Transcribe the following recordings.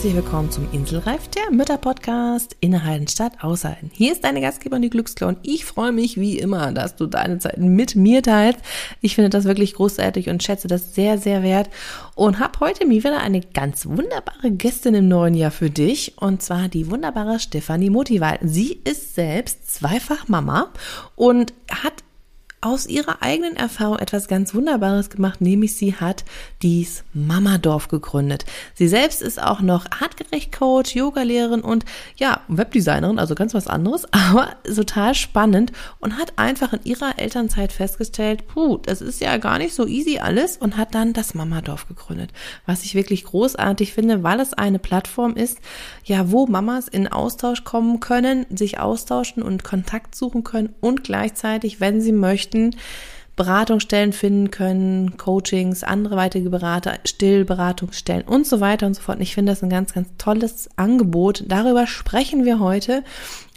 herzlich willkommen zum Inselreif, der Mütter-Podcast Innehalten statt Aushalten. Hier ist deine Gastgeberin, die Glücksklaue und ich freue mich wie immer, dass du deine Zeit mit mir teilst. Ich finde das wirklich großartig und schätze das sehr, sehr wert und habe heute mir wieder eine ganz wunderbare Gästin im neuen Jahr für dich und zwar die wunderbare Stefanie Motival. Sie ist selbst zweifach Mama und hat aus ihrer eigenen Erfahrung etwas ganz Wunderbares gemacht, nämlich sie hat dies Mamadorf gegründet. Sie selbst ist auch noch artgerecht Coach, Yogalehrerin und ja, Webdesignerin, also ganz was anderes, aber total spannend und hat einfach in ihrer Elternzeit festgestellt, puh, das ist ja gar nicht so easy alles und hat dann das Mamadorf gegründet. Was ich wirklich großartig finde, weil es eine Plattform ist, ja, wo Mamas in Austausch kommen können, sich austauschen und Kontakt suchen können und gleichzeitig, wenn sie möchten, möchten, Beratungsstellen finden können, Coachings, andere weitere Berater, Stillberatungsstellen und so weiter und so fort. Und ich finde das ein ganz, ganz tolles Angebot. Darüber sprechen wir heute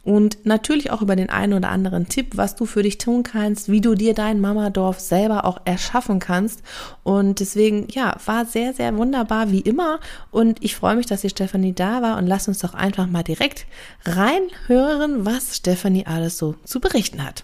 und natürlich auch über den einen oder anderen Tipp, was du für dich tun kannst, wie du dir dein Mamadorf selber auch erschaffen kannst. Und deswegen, ja, war sehr, sehr wunderbar wie immer. Und ich freue mich, dass hier Stefanie da war. Und lass uns doch einfach mal direkt reinhören, was Stefanie alles so zu berichten hat.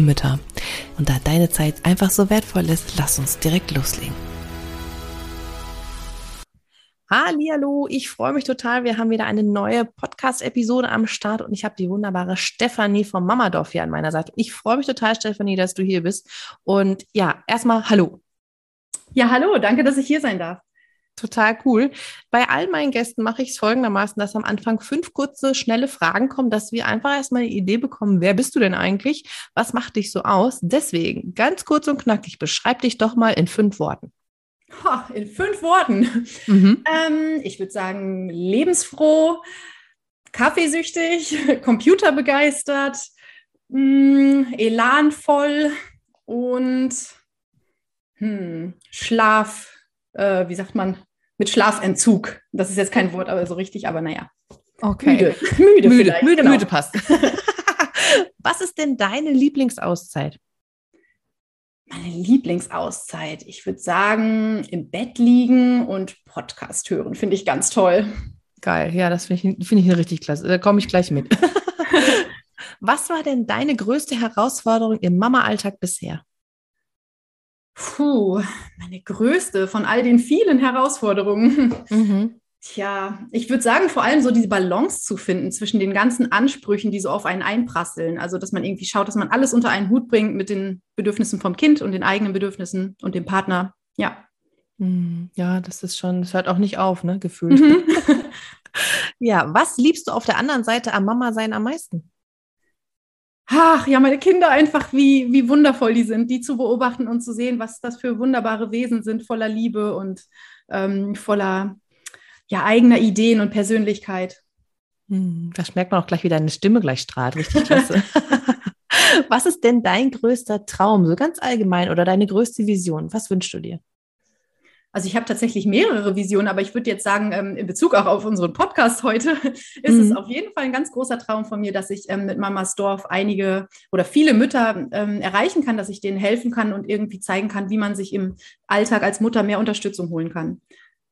Mütter. Und da deine Zeit einfach so wertvoll ist, lass uns direkt loslegen. Hallo, ich freue mich total. Wir haben wieder eine neue Podcast-Episode am Start und ich habe die wunderbare Stefanie vom Mamadorf hier an meiner Seite. Ich freue mich total, Stefanie, dass du hier bist. Und ja, erstmal Hallo. Ja, hallo, danke, dass ich hier sein darf. Total cool. Bei all meinen Gästen mache ich es folgendermaßen, dass am Anfang fünf kurze, schnelle Fragen kommen, dass wir einfach erstmal eine Idee bekommen, wer bist du denn eigentlich? Was macht dich so aus? Deswegen, ganz kurz und knackig, beschreib dich doch mal in fünf Worten. Ha, in fünf Worten. Mhm. Ähm, ich würde sagen, lebensfroh, kaffeesüchtig, computerbegeistert, mh, mm, elanvoll und hm, Schlaf, äh, wie sagt man, mit Schlafentzug. Das ist jetzt kein Wort, aber so richtig, aber naja. Okay. Müde. Müde, müde, müde, genau. müde passt. Was ist denn deine Lieblingsauszeit? Meine Lieblingsauszeit. Ich würde sagen, im Bett liegen und Podcast hören. Finde ich ganz toll. Geil. Ja, das finde ich, find ich richtig klasse. Da komme ich gleich mit. Was war denn deine größte Herausforderung im Mama-Alltag bisher? Puh, meine größte von all den vielen Herausforderungen. Mhm. Tja, ich würde sagen, vor allem so diese Balance zu finden zwischen den ganzen Ansprüchen, die so auf einen einprasseln. Also, dass man irgendwie schaut, dass man alles unter einen Hut bringt mit den Bedürfnissen vom Kind und den eigenen Bedürfnissen und dem Partner. Ja. Hm, ja, das ist schon, das hört auch nicht auf, ne, gefühlt. Mhm. ja, was liebst du auf der anderen Seite am Mama sein am meisten? Ach ja, meine Kinder einfach, wie, wie wundervoll die sind, die zu beobachten und zu sehen, was das für wunderbare Wesen sind, voller Liebe und ähm, voller ja, eigener Ideen und Persönlichkeit. Hm, das merkt man auch gleich, wie deine Stimme gleich strahlt. Richtig klasse. Was ist denn dein größter Traum, so ganz allgemein, oder deine größte Vision? Was wünschst du dir? Also ich habe tatsächlich mehrere Visionen, aber ich würde jetzt sagen, ähm, in Bezug auch auf unseren Podcast heute, ist mhm. es auf jeden Fall ein ganz großer Traum von mir, dass ich ähm, mit Mamas Dorf einige oder viele Mütter ähm, erreichen kann, dass ich denen helfen kann und irgendwie zeigen kann, wie man sich im Alltag als Mutter mehr Unterstützung holen kann.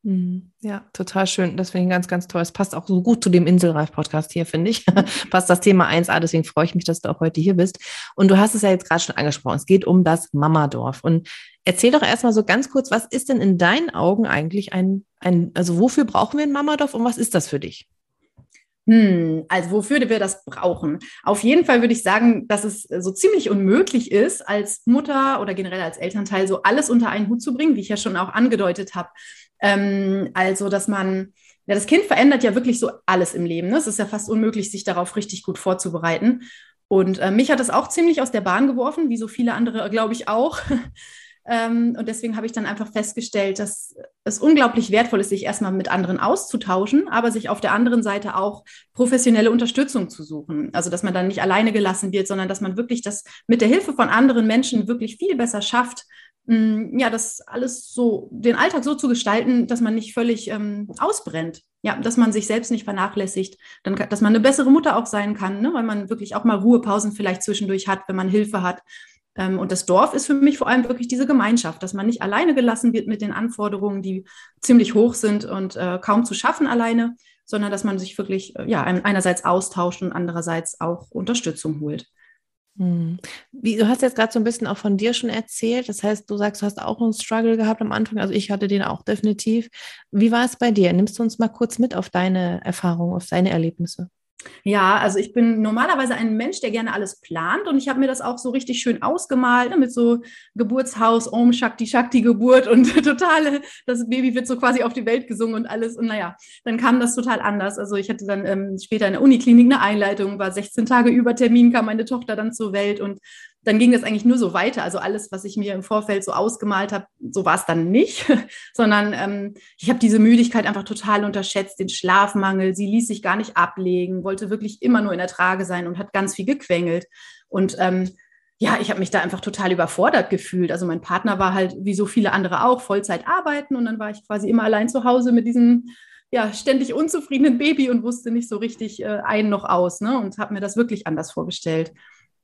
Mhm. Ja, total schön. Das finde ich ganz, ganz toll. Es passt auch so gut zu dem Inselreif-Podcast hier, finde ich. passt das Thema 1a, deswegen freue ich mich, dass du auch heute hier bist. Und du hast es ja jetzt gerade schon angesprochen. Es geht um das Mamadorf. Und erzähl doch erstmal so ganz kurz, was ist denn in deinen Augen eigentlich ein, ein also wofür brauchen wir ein Mamadorf und was ist das für dich? Hm, also wofür wir das brauchen? Auf jeden Fall würde ich sagen, dass es so ziemlich unmöglich ist, als Mutter oder generell als Elternteil so alles unter einen Hut zu bringen, wie ich ja schon auch angedeutet habe. Ähm, also, dass man, ja, das Kind verändert ja wirklich so alles im Leben. Ne? Es ist ja fast unmöglich, sich darauf richtig gut vorzubereiten. Und äh, mich hat das auch ziemlich aus der Bahn geworfen, wie so viele andere, glaube ich, auch. Ähm, und deswegen habe ich dann einfach festgestellt, dass es unglaublich wertvoll ist, sich erstmal mit anderen auszutauschen, aber sich auf der anderen Seite auch professionelle Unterstützung zu suchen. Also, dass man dann nicht alleine gelassen wird, sondern dass man wirklich das mit der Hilfe von anderen Menschen wirklich viel besser schafft, mm, ja, das alles so, den Alltag so zu gestalten, dass man nicht völlig ähm, ausbrennt. Ja, dass man sich selbst nicht vernachlässigt, dann, dass man eine bessere Mutter auch sein kann, ne? weil man wirklich auch mal Ruhepausen vielleicht zwischendurch hat, wenn man Hilfe hat. Ähm, und das Dorf ist für mich vor allem wirklich diese Gemeinschaft, dass man nicht alleine gelassen wird mit den Anforderungen, die ziemlich hoch sind und äh, kaum zu schaffen alleine, sondern dass man sich wirklich äh, ja, einerseits austauscht und andererseits auch Unterstützung holt. Hm. Wie, du hast jetzt gerade so ein bisschen auch von dir schon erzählt. Das heißt, du sagst, du hast auch einen Struggle gehabt am Anfang. Also ich hatte den auch definitiv. Wie war es bei dir? Nimmst du uns mal kurz mit auf deine Erfahrungen, auf deine Erlebnisse? Ja, also ich bin normalerweise ein Mensch, der gerne alles plant und ich habe mir das auch so richtig schön ausgemalt ne, mit so Geburtshaus, Om Shakti Shakti Geburt und totale, das Baby wird so quasi auf die Welt gesungen und alles und naja, dann kam das total anders. Also ich hatte dann ähm, später in der Uniklinik eine Einleitung, war 16 Tage über Termin, kam meine Tochter dann zur Welt und dann ging das eigentlich nur so weiter. Also alles, was ich mir im Vorfeld so ausgemalt habe, so war es dann nicht, sondern ähm, ich habe diese Müdigkeit einfach total unterschätzt, den Schlafmangel. Sie ließ sich gar nicht ablegen, wollte wirklich immer nur in der Trage sein und hat ganz viel gequengelt. Und ähm, ja, ich habe mich da einfach total überfordert gefühlt. Also mein Partner war halt, wie so viele andere auch, Vollzeit arbeiten und dann war ich quasi immer allein zu Hause mit diesem ja, ständig unzufriedenen Baby und wusste nicht so richtig äh, ein noch aus ne? und habe mir das wirklich anders vorgestellt.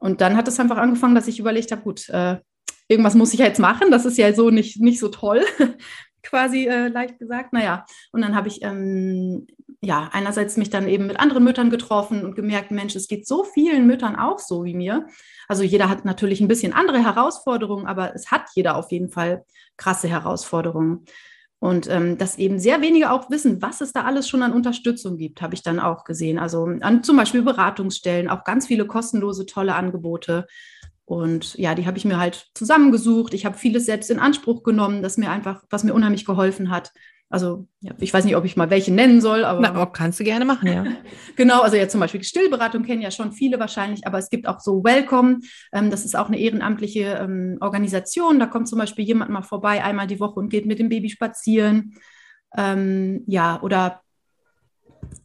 Und dann hat es einfach angefangen, dass ich überlegt habe, gut, äh, irgendwas muss ich jetzt machen. Das ist ja so nicht, nicht so toll, quasi äh, leicht gesagt. Naja, und dann habe ich ähm, ja einerseits mich dann eben mit anderen Müttern getroffen und gemerkt, Mensch, es geht so vielen Müttern auch so wie mir. Also jeder hat natürlich ein bisschen andere Herausforderungen, aber es hat jeder auf jeden Fall krasse Herausforderungen. Und ähm, dass eben sehr wenige auch wissen, was es da alles schon an Unterstützung gibt, habe ich dann auch gesehen. Also an zum Beispiel Beratungsstellen, auch ganz viele kostenlose, tolle Angebote. Und ja, die habe ich mir halt zusammengesucht. Ich habe vieles selbst in Anspruch genommen, das mir einfach, was mir unheimlich geholfen hat. Also ja, ich weiß nicht, ob ich mal welche nennen soll, aber. Na, kannst du gerne machen, ja. genau, also ja zum Beispiel Stillberatung kennen ja schon viele wahrscheinlich, aber es gibt auch so Welcome. Ähm, das ist auch eine ehrenamtliche ähm, Organisation. Da kommt zum Beispiel jemand mal vorbei, einmal die Woche und geht mit dem Baby spazieren. Ähm, ja, oder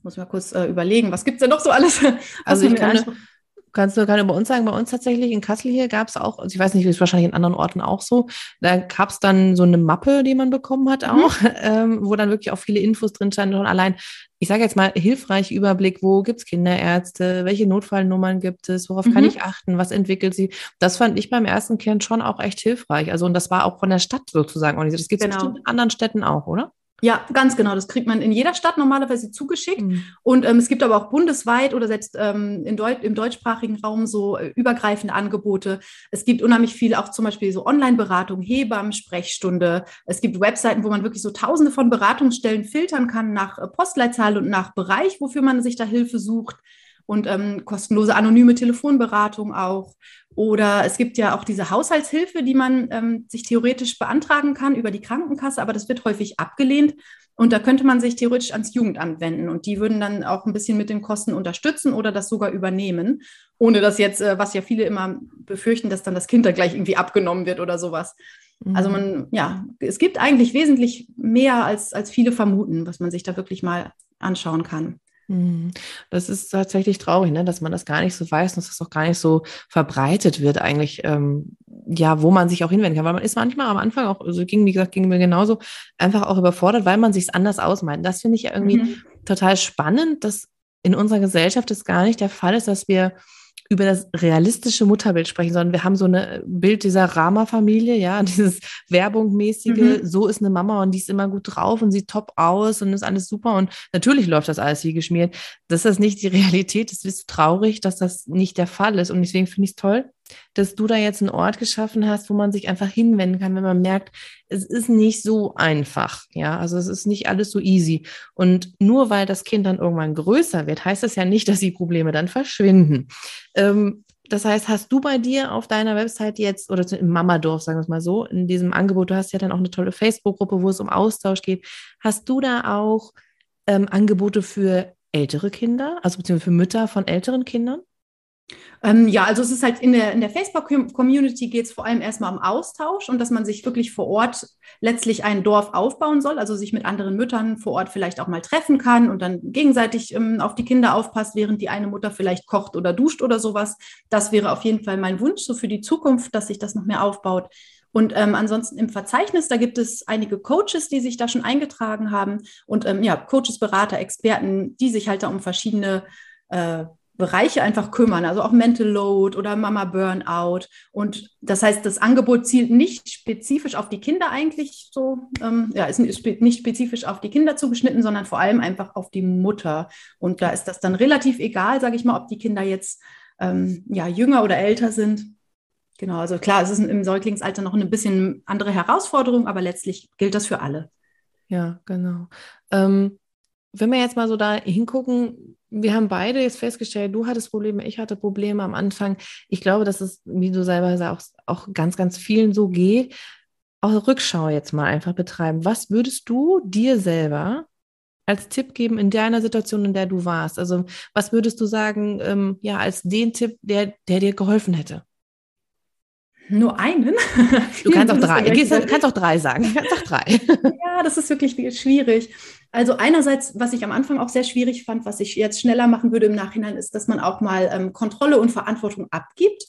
muss ich mal kurz äh, überlegen, was gibt es denn noch so alles? Also ich kann, Kannst du gerade bei uns sagen, bei uns tatsächlich in Kassel hier gab es auch, also ich weiß nicht, wie es wahrscheinlich in anderen Orten auch so, da gab es dann so eine Mappe, die man bekommen hat mhm. auch, mhm. ähm, wo dann wirklich auch viele Infos drin standen und allein, ich sage jetzt mal, hilfreich Überblick, wo gibt es Kinderärzte, welche Notfallnummern gibt es, worauf mhm. kann ich achten, was entwickelt sie. Das fand ich beim ersten Kind schon auch echt hilfreich. Also und das war auch von der Stadt sozusagen organisiert. Das gibt es genau. in anderen Städten auch, oder? Ja, ganz genau. Das kriegt man in jeder Stadt normalerweise zugeschickt. Mhm. Und ähm, es gibt aber auch bundesweit oder selbst ähm, Deut im deutschsprachigen Raum so äh, übergreifende Angebote. Es gibt unheimlich viel, auch zum Beispiel so Online-Beratung, Hebammen, Sprechstunde. Es gibt Webseiten, wo man wirklich so tausende von Beratungsstellen filtern kann nach äh, Postleitzahl und nach Bereich, wofür man sich da Hilfe sucht und ähm, kostenlose anonyme Telefonberatung auch. Oder es gibt ja auch diese Haushaltshilfe, die man ähm, sich theoretisch beantragen kann über die Krankenkasse, aber das wird häufig abgelehnt. Und da könnte man sich theoretisch ans Jugendamt wenden und die würden dann auch ein bisschen mit den Kosten unterstützen oder das sogar übernehmen, ohne dass jetzt, äh, was ja viele immer befürchten, dass dann das Kind da gleich irgendwie abgenommen wird oder sowas. Mhm. Also man, ja, es gibt eigentlich wesentlich mehr, als, als viele vermuten, was man sich da wirklich mal anschauen kann. Mhm. Das ist tatsächlich traurig, ne? dass man das gar nicht so weiß und dass das auch gar nicht so verbreitet wird, eigentlich, ähm, ja, wo man sich auch hinwenden kann. Weil man ist manchmal am Anfang auch, also ging, wie gesagt, ging mir genauso, einfach auch überfordert, weil man sich anders ausmeint. Das finde ich ja irgendwie mhm. total spannend, dass in unserer Gesellschaft es gar nicht der Fall ist, dass wir über das realistische Mutterbild sprechen, sondern wir haben so ein äh, Bild dieser Rama-Familie, ja, dieses Werbungmäßige, mhm. so ist eine Mama und die ist immer gut drauf und sieht top aus und ist alles super und natürlich läuft das alles wie geschmiert. Das ist nicht die Realität, es ist traurig, dass das nicht der Fall ist und deswegen finde ich es toll, dass du da jetzt einen Ort geschaffen hast, wo man sich einfach hinwenden kann, wenn man merkt, es ist nicht so einfach. Ja, also es ist nicht alles so easy. Und nur weil das Kind dann irgendwann größer wird, heißt das ja nicht, dass die Probleme dann verschwinden. Ähm, das heißt, hast du bei dir auf deiner Website jetzt oder im Mamadorf, sagen wir es mal so, in diesem Angebot, du hast ja dann auch eine tolle Facebook-Gruppe, wo es um Austausch geht. Hast du da auch ähm, Angebote für ältere Kinder, also beziehungsweise für Mütter von älteren Kindern? Ähm, ja, also es ist halt in der, in der Facebook-Community geht es vor allem erstmal um Austausch und dass man sich wirklich vor Ort letztlich ein Dorf aufbauen soll, also sich mit anderen Müttern vor Ort vielleicht auch mal treffen kann und dann gegenseitig ähm, auf die Kinder aufpasst, während die eine Mutter vielleicht kocht oder duscht oder sowas. Das wäre auf jeden Fall mein Wunsch so für die Zukunft, dass sich das noch mehr aufbaut. Und ähm, ansonsten im Verzeichnis, da gibt es einige Coaches, die sich da schon eingetragen haben und ähm, ja, Coaches, Berater, Experten, die sich halt da um verschiedene äh, Bereiche einfach kümmern, also auch Mental Load oder Mama Burnout. Und das heißt, das Angebot zielt nicht spezifisch auf die Kinder eigentlich so, ähm, ja, ist nicht spezifisch auf die Kinder zugeschnitten, sondern vor allem einfach auf die Mutter. Und da ist das dann relativ egal, sage ich mal, ob die Kinder jetzt ähm, ja, jünger oder älter sind. Genau, also klar, es ist im Säuglingsalter noch eine bisschen andere Herausforderung, aber letztlich gilt das für alle. Ja, genau. Ähm, wenn wir jetzt mal so da hingucken, wir haben beide jetzt festgestellt, du hattest Probleme, ich hatte Probleme am Anfang. Ich glaube, dass es, wie du selber sagst, auch, auch ganz, ganz vielen so geht. Auch Rückschau jetzt mal einfach betreiben. Was würdest du dir selber als Tipp geben in deiner Situation, in der du warst? Also, was würdest du sagen, ähm, ja, als den Tipp, der, der dir geholfen hätte? Nur einen? Du kannst auch drei. Du kannst auch drei sagen. Du kannst auch drei. Ja, das ist wirklich schwierig. Also einerseits, was ich am Anfang auch sehr schwierig fand, was ich jetzt schneller machen würde im Nachhinein, ist, dass man auch mal ähm, Kontrolle und Verantwortung abgibt.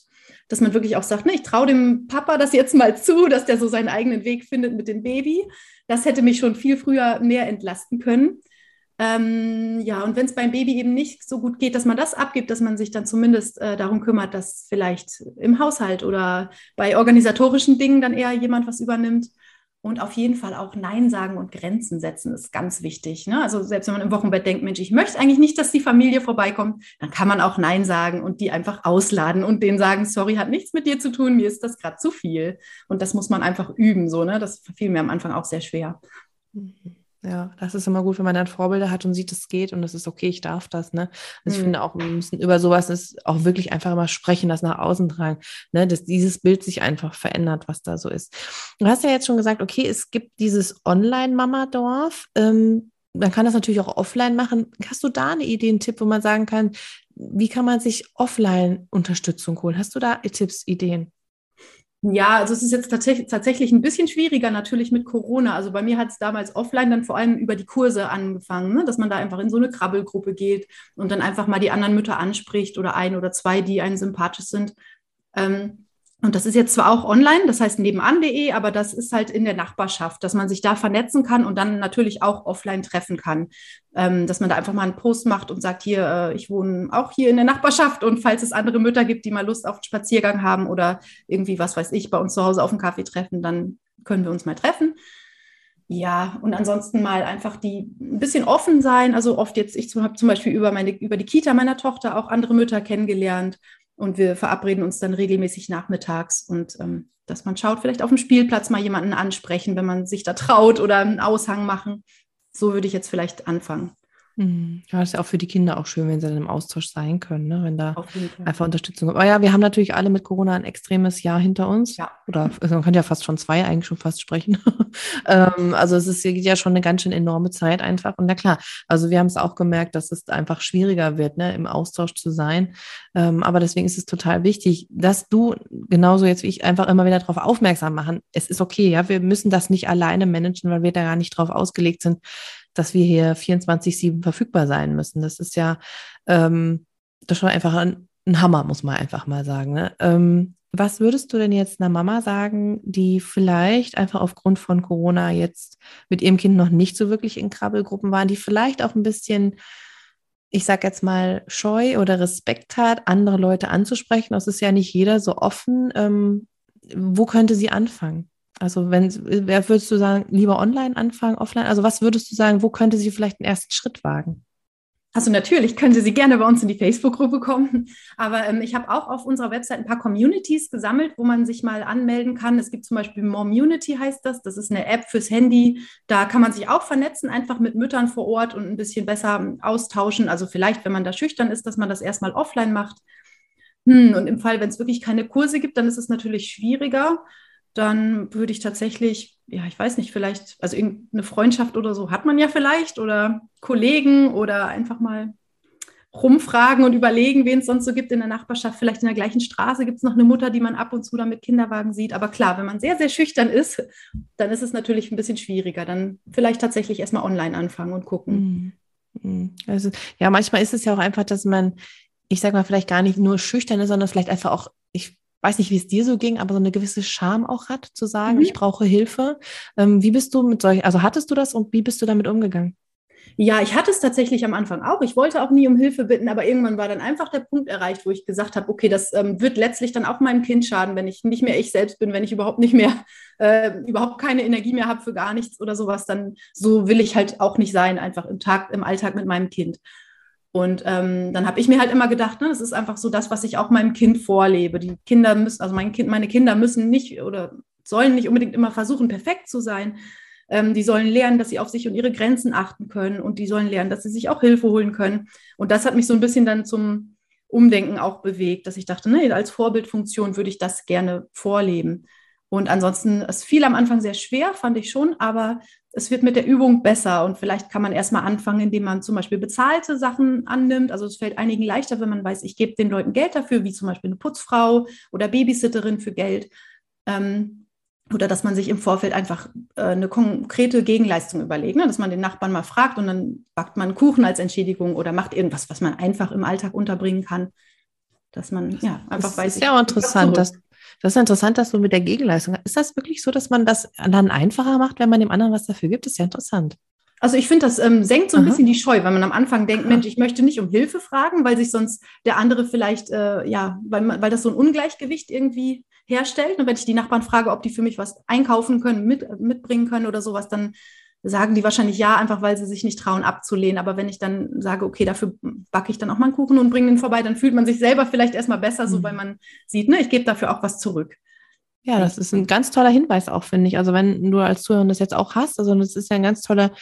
Dass man wirklich auch sagt, ne, ich traue dem Papa das jetzt mal zu, dass der so seinen eigenen Weg findet mit dem Baby. Das hätte mich schon viel früher mehr entlasten können. Ähm, ja, und wenn es beim Baby eben nicht so gut geht, dass man das abgibt, dass man sich dann zumindest äh, darum kümmert, dass vielleicht im Haushalt oder bei organisatorischen Dingen dann eher jemand was übernimmt. Und auf jeden Fall auch Nein sagen und Grenzen setzen ist ganz wichtig. Ne? Also selbst wenn man im Wochenbett denkt, Mensch, ich möchte eigentlich nicht, dass die Familie vorbeikommt, dann kann man auch Nein sagen und die einfach ausladen und denen sagen, sorry, hat nichts mit dir zu tun, mir ist das gerade zu viel. Und das muss man einfach üben. So, ne? Das fiel mir am Anfang auch sehr schwer. Mhm. Ja, das ist immer gut, wenn man dann Vorbilder hat und sieht, es geht und es ist okay, ich darf das. Ne? Also mhm. Ich finde auch, wir müssen über sowas ist auch wirklich einfach immer sprechen, das nach außen tragen, ne? dass dieses Bild sich einfach verändert, was da so ist. Du hast ja jetzt schon gesagt, okay, es gibt dieses Online-Mama-Dorf. Ähm, man kann das natürlich auch offline machen. Hast du da eine Idee, einen Tipp, wo man sagen kann, wie kann man sich offline Unterstützung holen? Hast du da Tipps, Ideen? Ja, also es ist jetzt tatsächlich, tatsächlich ein bisschen schwieriger natürlich mit Corona. Also bei mir hat es damals offline dann vor allem über die Kurse angefangen, ne? dass man da einfach in so eine Krabbelgruppe geht und dann einfach mal die anderen Mütter anspricht oder ein oder zwei, die einen sympathisch sind. Ähm, und das ist jetzt zwar auch online, das heißt nebenan.de, aber das ist halt in der Nachbarschaft, dass man sich da vernetzen kann und dann natürlich auch offline treffen kann. Ähm, dass man da einfach mal einen Post macht und sagt, hier, äh, ich wohne auch hier in der Nachbarschaft und falls es andere Mütter gibt, die mal Lust auf einen Spaziergang haben oder irgendwie, was weiß ich, bei uns zu Hause auf einen Kaffee treffen, dann können wir uns mal treffen. Ja, und ansonsten mal einfach die ein bisschen offen sein. Also oft jetzt, ich habe zum Beispiel über meine, über die Kita meiner Tochter auch andere Mütter kennengelernt und wir verabreden uns dann regelmäßig nachmittags und ähm, dass man schaut, vielleicht auf dem Spielplatz mal jemanden ansprechen, wenn man sich da traut oder einen Aushang machen. So würde ich jetzt vielleicht anfangen. Mhm. Ja, das ist ja auch für die Kinder auch schön, wenn sie dann im Austausch sein können, ne? wenn da einfach Unterstützung kommt. Aber ja, wir haben natürlich alle mit Corona ein extremes Jahr hinter uns. Ja. Oder also man kann ja fast schon zwei eigentlich schon fast sprechen. ähm, also es ist ja schon eine ganz schön enorme Zeit einfach. Und na klar, also wir haben es auch gemerkt, dass es einfach schwieriger wird, ne, im Austausch zu sein. Ähm, aber deswegen ist es total wichtig, dass du genauso jetzt wie ich einfach immer wieder darauf aufmerksam machen. Es ist okay, ja, wir müssen das nicht alleine managen, weil wir da gar nicht drauf ausgelegt sind, dass wir hier 24-7 verfügbar sein müssen. Das ist ja ähm, das schon einfach ein, ein, Hammer, muss man einfach mal sagen. Ne? Ähm, was würdest du denn jetzt einer Mama sagen, die vielleicht einfach aufgrund von Corona jetzt mit ihrem Kind noch nicht so wirklich in Krabbelgruppen waren, die vielleicht auch ein bisschen, ich sag jetzt mal, scheu oder Respekt hat, andere Leute anzusprechen? Das ist ja nicht jeder so offen. Ähm, wo könnte sie anfangen? Also wenn, wer würdest du sagen, lieber online anfangen, offline? Also was würdest du sagen, wo könnte sie vielleicht einen ersten Schritt wagen? Also natürlich könnte sie gerne bei uns in die Facebook-Gruppe kommen. Aber ähm, ich habe auch auf unserer Website ein paar Communities gesammelt, wo man sich mal anmelden kann. Es gibt zum Beispiel Momunity heißt das. Das ist eine App fürs Handy. Da kann man sich auch vernetzen, einfach mit Müttern vor Ort und ein bisschen besser austauschen. Also vielleicht, wenn man da schüchtern ist, dass man das erstmal offline macht. Hm, und im Fall, wenn es wirklich keine Kurse gibt, dann ist es natürlich schwieriger dann würde ich tatsächlich, ja, ich weiß nicht, vielleicht, also irgendeine Freundschaft oder so hat man ja vielleicht oder Kollegen oder einfach mal rumfragen und überlegen, wen es sonst so gibt in der Nachbarschaft. Vielleicht in der gleichen Straße gibt es noch eine Mutter, die man ab und zu dann mit Kinderwagen sieht. Aber klar, wenn man sehr, sehr schüchtern ist, dann ist es natürlich ein bisschen schwieriger. Dann vielleicht tatsächlich erstmal online anfangen und gucken. Mhm. Also, ja, manchmal ist es ja auch einfach, dass man, ich sag mal, vielleicht gar nicht nur schüchtern ist, sondern vielleicht einfach auch, ich weiß nicht, wie es dir so ging, aber so eine gewisse Scham auch hat, zu sagen, mhm. ich brauche Hilfe. Ähm, wie bist du mit solchen, also hattest du das und wie bist du damit umgegangen? Ja, ich hatte es tatsächlich am Anfang auch. Ich wollte auch nie um Hilfe bitten, aber irgendwann war dann einfach der Punkt erreicht, wo ich gesagt habe, okay, das ähm, wird letztlich dann auch meinem Kind schaden, wenn ich nicht mehr ich selbst bin, wenn ich überhaupt nicht mehr, äh, überhaupt keine Energie mehr habe für gar nichts oder sowas, dann so will ich halt auch nicht sein, einfach im Tag, im Alltag mit meinem Kind. Und ähm, dann habe ich mir halt immer gedacht, ne, das ist einfach so das, was ich auch meinem Kind vorlebe. Die Kinder müssen, also mein kind, meine Kinder müssen nicht oder sollen nicht unbedingt immer versuchen, perfekt zu sein, ähm, die sollen lernen, dass sie auf sich und ihre Grenzen achten können und die sollen lernen, dass sie sich auch Hilfe holen können. Und das hat mich so ein bisschen dann zum Umdenken auch bewegt, dass ich dachte, ne, als Vorbildfunktion würde ich das gerne vorleben. Und ansonsten, es fiel am Anfang sehr schwer, fand ich schon, aber es wird mit der Übung besser und vielleicht kann man erstmal anfangen, indem man zum Beispiel bezahlte Sachen annimmt. Also es fällt einigen leichter, wenn man weiß, ich gebe den Leuten Geld dafür, wie zum Beispiel eine Putzfrau oder Babysitterin für Geld. Ähm, oder dass man sich im Vorfeld einfach äh, eine konkrete Gegenleistung überlegt, ne? dass man den Nachbarn mal fragt und dann backt man Kuchen als Entschädigung oder macht irgendwas, was man einfach im Alltag unterbringen kann. Dass man ja einfach das weiß. Das ist ja auch interessant, dass, das ist interessant, dass du mit der Gegenleistung. Ist das wirklich so, dass man das dann einfacher macht, wenn man dem anderen was dafür gibt? Das ist ja interessant. Also ich finde, das ähm, senkt so ein Aha. bisschen die Scheu, wenn man am Anfang denkt, Mensch, ich möchte nicht um Hilfe fragen, weil sich sonst der andere vielleicht, äh, ja, weil, weil das so ein Ungleichgewicht irgendwie herstellt. Und wenn ich die Nachbarn frage, ob die für mich was einkaufen können, mit, mitbringen können oder sowas, dann sagen die wahrscheinlich ja, einfach weil sie sich nicht trauen abzulehnen. Aber wenn ich dann sage, okay, dafür backe ich dann auch mal einen Kuchen und bringe den vorbei, dann fühlt man sich selber vielleicht erstmal besser, mhm. so weil man sieht, ne, ich gebe dafür auch was zurück. Ja, das ist ein ganz toller Hinweis auch, finde ich. Also wenn du als Zuhörer das jetzt auch hast, also das ist ja ein ganz toller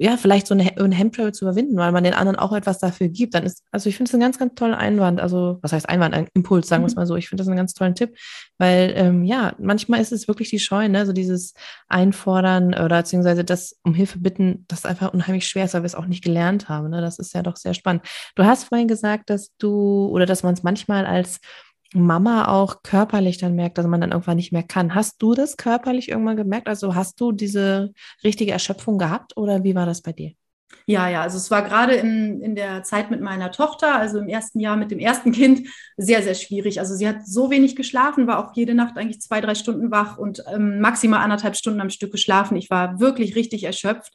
ja, vielleicht so eine, eine Hemmschwelle zu überwinden, weil man den anderen auch etwas dafür gibt, dann ist, also ich finde es ein ganz, ganz toller Einwand. Also, was heißt Einwand? Ein Impuls, sagen wir es mhm. mal so. Ich finde das einen ganz tollen Tipp, weil, ähm, ja, manchmal ist es wirklich die Scheu, ne, so dieses Einfordern oder beziehungsweise das um Hilfe bitten, das einfach unheimlich schwer ist, weil wir es auch nicht gelernt haben. Ne? Das ist ja doch sehr spannend. Du hast vorhin gesagt, dass du oder dass man es manchmal als Mama auch körperlich dann merkt, dass man dann irgendwann nicht mehr kann. Hast du das körperlich irgendwann gemerkt? Also hast du diese richtige Erschöpfung gehabt oder wie war das bei dir? Ja, ja, also es war gerade in, in der Zeit mit meiner Tochter, also im ersten Jahr mit dem ersten Kind, sehr, sehr schwierig. Also sie hat so wenig geschlafen, war auch jede Nacht eigentlich zwei, drei Stunden wach und ähm, maximal anderthalb Stunden am Stück geschlafen. Ich war wirklich richtig erschöpft.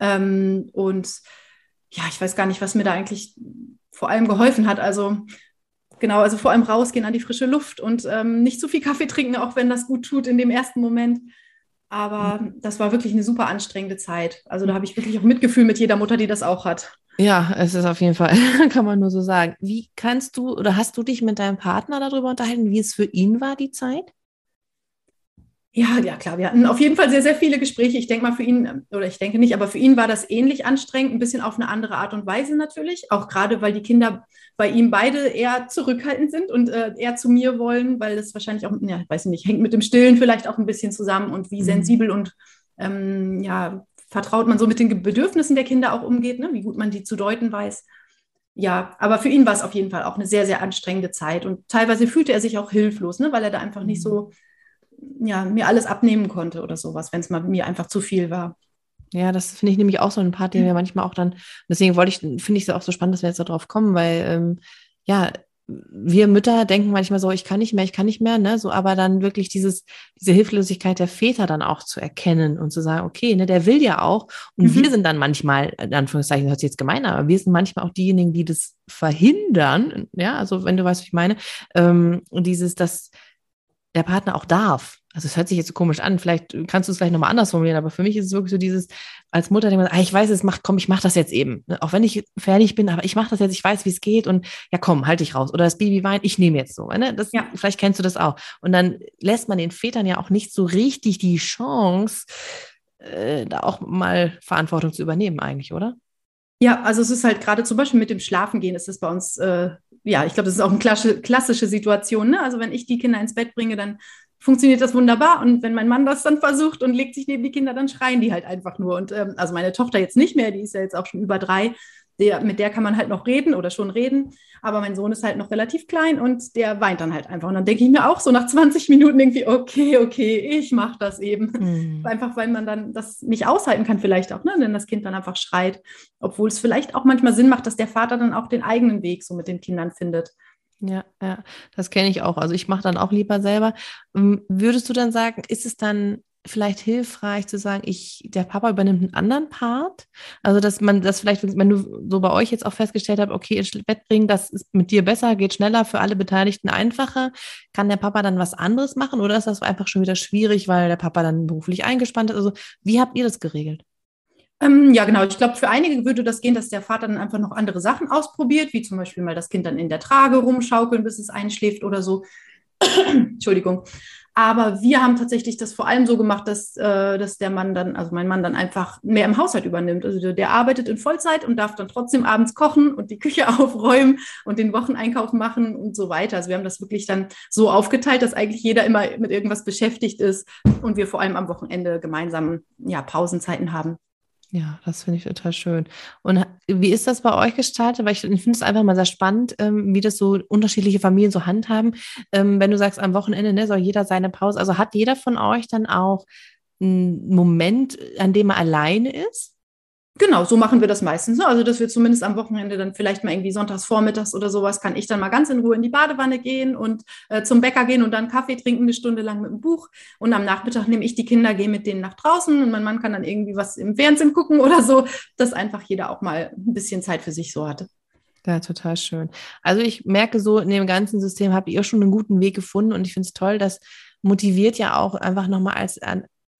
Ähm, und ja, ich weiß gar nicht, was mir da eigentlich vor allem geholfen hat. Also Genau, also vor allem rausgehen an die frische Luft und ähm, nicht zu viel Kaffee trinken, auch wenn das gut tut in dem ersten Moment. Aber mhm. das war wirklich eine super anstrengende Zeit. Also da habe ich wirklich auch Mitgefühl mit jeder Mutter, die das auch hat. Ja, es ist auf jeden Fall, kann man nur so sagen. Wie kannst du oder hast du dich mit deinem Partner darüber unterhalten, wie es für ihn war, die Zeit? Ja, ja, klar. Wir hatten auf jeden Fall sehr, sehr viele Gespräche. Ich denke mal für ihn, oder ich denke nicht, aber für ihn war das ähnlich anstrengend, ein bisschen auf eine andere Art und Weise natürlich. Auch gerade, weil die Kinder bei ihm beide eher zurückhaltend sind und äh, eher zu mir wollen, weil das wahrscheinlich auch, ja, weiß ich nicht, hängt mit dem Stillen vielleicht auch ein bisschen zusammen und wie mhm. sensibel und ähm, ja, vertraut man so mit den Bedürfnissen der Kinder auch umgeht, ne? wie gut man die zu deuten weiß. Ja, aber für ihn war es auf jeden Fall auch eine sehr, sehr anstrengende Zeit und teilweise fühlte er sich auch hilflos, ne? weil er da einfach nicht so mhm ja, mir alles abnehmen konnte oder sowas, wenn es mal mir einfach zu viel war. Ja, das finde ich nämlich auch so ein Part, den wir manchmal auch dann, deswegen wollte ich, finde ich es auch so spannend, dass wir jetzt darauf kommen, weil ähm, ja, wir Mütter denken manchmal so, ich kann nicht mehr, ich kann nicht mehr, ne, so, aber dann wirklich dieses, diese Hilflosigkeit der Väter dann auch zu erkennen und zu sagen, okay, ne, der will ja auch. Und mhm. wir sind dann manchmal, in Anführungszeichen, das hört sich jetzt gemein aber wir sind manchmal auch diejenigen, die das verhindern, ja, also wenn du weißt, was ich meine, ähm, dieses, dass, der Partner auch darf. Also es hört sich jetzt so komisch an, vielleicht kannst du es gleich nochmal anders formulieren, aber für mich ist es wirklich so dieses, als Mutter denkt man, ah, ich weiß es, mach, komm, ich mach das jetzt eben. Ne, auch wenn ich fertig bin, aber ich mache das jetzt, ich weiß, wie es geht und ja komm, halt dich raus. Oder das Baby weint, ich nehme jetzt so. Ne? Das, ja. Vielleicht kennst du das auch. Und dann lässt man den Vätern ja auch nicht so richtig die Chance, äh, da auch mal Verantwortung zu übernehmen eigentlich, oder? Ja, also es ist halt gerade zum Beispiel mit dem Schlafengehen ist es bei uns äh, ja, ich glaube, das ist auch eine klassische, klassische Situation. Ne? Also wenn ich die Kinder ins Bett bringe, dann funktioniert das wunderbar. Und wenn mein Mann das dann versucht und legt sich neben die Kinder, dann schreien die halt einfach nur. Und ähm, also meine Tochter jetzt nicht mehr, die ist ja jetzt auch schon über drei. der, mit der kann man halt noch reden oder schon reden. Aber mein Sohn ist halt noch relativ klein und der weint dann halt einfach. Und dann denke ich mir auch so nach 20 Minuten irgendwie, okay, okay, ich mache das eben. Mhm. Einfach weil man dann das nicht aushalten kann, vielleicht auch, ne? wenn das Kind dann einfach schreit. Obwohl es vielleicht auch manchmal Sinn macht, dass der Vater dann auch den eigenen Weg so mit den Kindern findet. Ja, ja, das kenne ich auch. Also ich mache dann auch lieber selber. Ähm, würdest du dann sagen, ist es dann vielleicht hilfreich zu sagen, ich, der Papa übernimmt einen anderen Part? Also, dass man das vielleicht, wenn du so bei euch jetzt auch festgestellt habt, okay, ins Bett bringen, das ist mit dir besser, geht schneller, für alle Beteiligten einfacher, kann der Papa dann was anderes machen oder ist das einfach schon wieder schwierig, weil der Papa dann beruflich eingespannt ist? Also, wie habt ihr das geregelt? Ähm, ja, genau. Ich glaube, für einige würde das gehen, dass der Vater dann einfach noch andere Sachen ausprobiert, wie zum Beispiel mal das Kind dann in der Trage rumschaukeln, bis es einschläft oder so. Entschuldigung. Aber wir haben tatsächlich das vor allem so gemacht, dass, äh, dass der Mann dann, also mein Mann dann einfach mehr im Haushalt übernimmt. Also der, arbeitet in Vollzeit und darf dann trotzdem abends kochen und die Küche aufräumen und den Wocheneinkauf machen und so weiter. Also wir haben das wirklich dann so aufgeteilt, dass eigentlich jeder immer mit irgendwas beschäftigt ist und wir vor allem am Wochenende gemeinsam ja, Pausenzeiten haben. Ja, das finde ich total schön. Und wie ist das bei euch gestaltet? Weil ich, finde es einfach mal sehr spannend, ähm, wie das so unterschiedliche Familien so handhaben. Ähm, wenn du sagst, am Wochenende ne, soll jeder seine Pause, also hat jeder von euch dann auch einen Moment, an dem er alleine ist? Genau, so machen wir das meistens. Ne? Also, dass wir zumindest am Wochenende dann vielleicht mal irgendwie sonntags vormittags oder sowas, kann ich dann mal ganz in Ruhe in die Badewanne gehen und äh, zum Bäcker gehen und dann Kaffee trinken, eine Stunde lang mit dem Buch. Und am Nachmittag nehme ich die Kinder, gehe mit denen nach draußen und mein Mann kann dann irgendwie was im Fernsehen gucken oder so, dass einfach jeder auch mal ein bisschen Zeit für sich so hatte. Ja, total schön. Also ich merke so, in dem ganzen System habt ihr schon einen guten Weg gefunden und ich finde es toll, das motiviert ja auch einfach nochmal als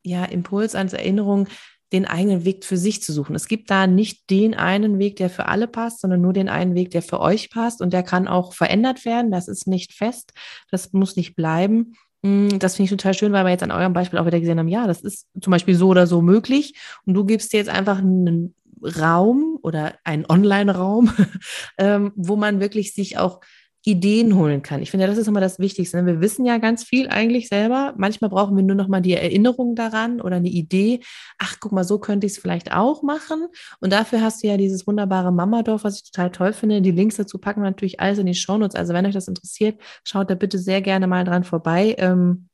ja, Impuls, als Erinnerung, den eigenen Weg für sich zu suchen. Es gibt da nicht den einen Weg, der für alle passt, sondern nur den einen Weg, der für euch passt und der kann auch verändert werden. Das ist nicht fest, das muss nicht bleiben. Mm, das finde ich total schön, weil wir jetzt an eurem Beispiel auch wieder gesehen haben, ja, das ist zum Beispiel so oder so möglich und du gibst dir jetzt einfach einen Raum oder einen Online-Raum, ähm, wo man wirklich sich auch Ideen holen kann. Ich finde, das ist immer das Wichtigste. Ne? Wir wissen ja ganz viel eigentlich selber. Manchmal brauchen wir nur noch mal die Erinnerung daran oder eine Idee. Ach, guck mal, so könnte ich es vielleicht auch machen. Und dafür hast du ja dieses wunderbare Mamadorf, was ich total toll finde. Die Links dazu packen wir natürlich alles in die Shownotes. Also wenn euch das interessiert, schaut da bitte sehr gerne mal dran vorbei. Ähm,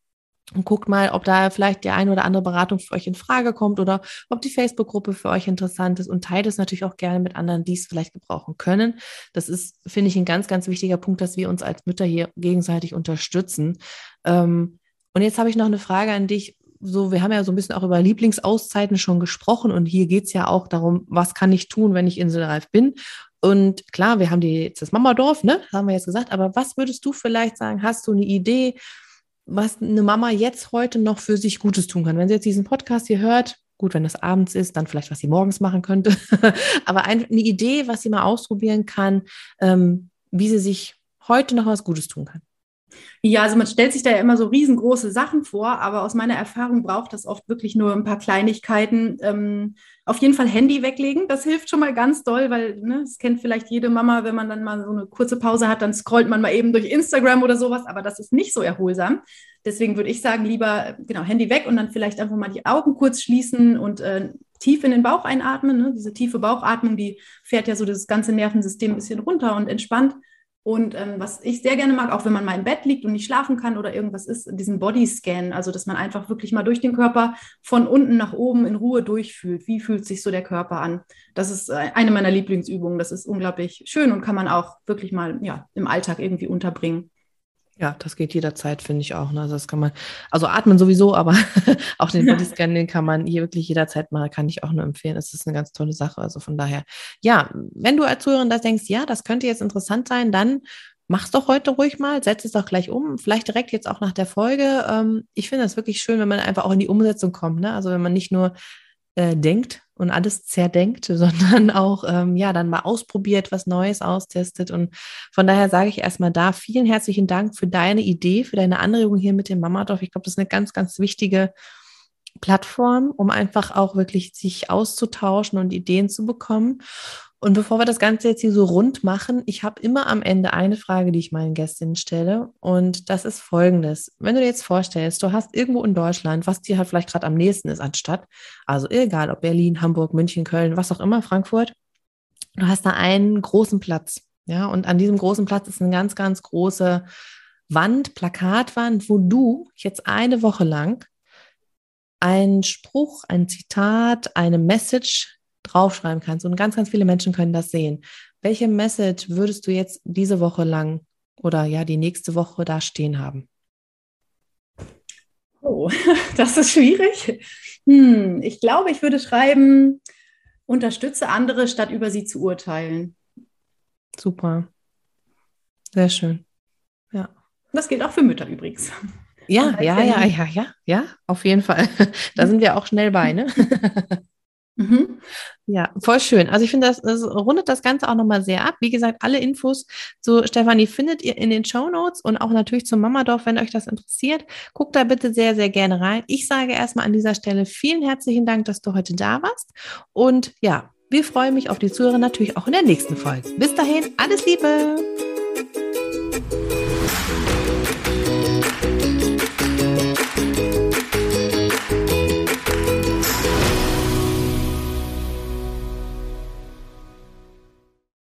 und guckt mal, ob da vielleicht die eine oder andere Beratung für euch in Frage kommt oder ob die Facebook-Gruppe für euch interessant ist und teilt es natürlich auch gerne mit anderen, die es vielleicht gebrauchen können. Das ist, finde ich, ein ganz, ganz wichtiger Punkt, dass wir uns als Mütter hier gegenseitig unterstützen. Ähm, und jetzt habe ich noch eine Frage an dich. So, wir haben ja so ein bisschen auch über Lieblingsauszeiten schon gesprochen und hier geht es ja auch darum, was kann ich tun, wenn ich inselreif bin. Und klar, wir haben die, jetzt das Mamadorf, ne, haben wir jetzt gesagt, aber was würdest du vielleicht sagen? Hast du eine Idee? Was eine Mama jetzt heute noch für sich Gutes tun kann. Wenn sie jetzt diesen Podcast hier hört, gut, wenn das abends ist, dann vielleicht, was sie morgens machen könnte, aber eine Idee, was sie mal ausprobieren kann, ähm, wie sie sich heute noch was Gutes tun kann. Ja, also man stellt sich da ja immer so riesengroße Sachen vor, aber aus meiner Erfahrung braucht das oft wirklich nur ein paar Kleinigkeiten. Ähm, auf jeden Fall Handy weglegen, das hilft schon mal ganz doll, weil ne, das kennt vielleicht jede Mama, wenn man dann mal so eine kurze Pause hat, dann scrollt man mal eben durch Instagram oder sowas, aber das ist nicht so erholsam. Deswegen würde ich sagen, lieber genau Handy weg und dann vielleicht einfach mal die Augen kurz schließen und äh, tief in den Bauch einatmen. Ne? Diese tiefe Bauchatmung, die fährt ja so das ganze Nervensystem ein bisschen runter und entspannt. Und ähm, was ich sehr gerne mag, auch wenn man mal im Bett liegt und nicht schlafen kann oder irgendwas ist, diesen Bodyscan, also dass man einfach wirklich mal durch den Körper von unten nach oben in Ruhe durchfühlt. Wie fühlt sich so der Körper an? Das ist äh, eine meiner Lieblingsübungen. Das ist unglaublich schön und kann man auch wirklich mal ja, im Alltag irgendwie unterbringen. Ja, das geht jederzeit, finde ich auch. Ne? Also das kann man, also atmen sowieso, aber auch den Bodyscan, den kann man hier wirklich jederzeit machen, kann ich auch nur empfehlen. Das ist eine ganz tolle Sache. Also von daher, ja, wenn du als Zuhörerin das denkst, ja, das könnte jetzt interessant sein, dann mach's doch heute ruhig mal, setz es doch gleich um, vielleicht direkt jetzt auch nach der Folge. Ähm, ich finde das wirklich schön, wenn man einfach auch in die Umsetzung kommt. Ne? Also wenn man nicht nur äh, denkt und alles zerdenkt, sondern auch ähm, ja dann mal ausprobiert, was Neues austestet. Und von daher sage ich erstmal da vielen herzlichen Dank für deine Idee, für deine Anregung hier mit dem Mamadorf. Ich glaube, das ist eine ganz, ganz wichtige Plattform, um einfach auch wirklich sich auszutauschen und Ideen zu bekommen. Und bevor wir das Ganze jetzt hier so rund machen, ich habe immer am Ende eine Frage, die ich meinen Gästinnen stelle. Und das ist folgendes. Wenn du dir jetzt vorstellst, du hast irgendwo in Deutschland, was dir halt vielleicht gerade am nächsten ist anstatt, also egal ob Berlin, Hamburg, München, Köln, was auch immer, Frankfurt, Du hast da einen großen Platz. Ja, und an diesem großen Platz ist eine ganz, ganz große Wand, Plakatwand, wo du jetzt eine Woche lang einen Spruch, ein Zitat, eine Message draufschreiben kannst. Und ganz, ganz viele Menschen können das sehen. Welche Message würdest du jetzt diese Woche lang oder ja die nächste Woche da stehen haben? Oh, das ist schwierig. Hm, ich glaube, ich würde schreiben, unterstütze andere, statt über sie zu urteilen. Super. Sehr schön. Ja. Das gilt auch für Mütter übrigens. Ja, ja, ja, ja, ja, ja, auf jeden Fall. Da sind wir auch schnell bei, ne? Mhm. Ja, voll schön. Also ich finde, das, das rundet das Ganze auch nochmal sehr ab. Wie gesagt, alle Infos zu Stefanie findet ihr in den Show Notes und auch natürlich zum Mamadorf, wenn euch das interessiert. Guckt da bitte sehr, sehr gerne rein. Ich sage erstmal an dieser Stelle vielen herzlichen Dank, dass du heute da warst. Und ja, wir freuen mich auf die Zuhörer natürlich auch in der nächsten Folge. Bis dahin, alles Liebe!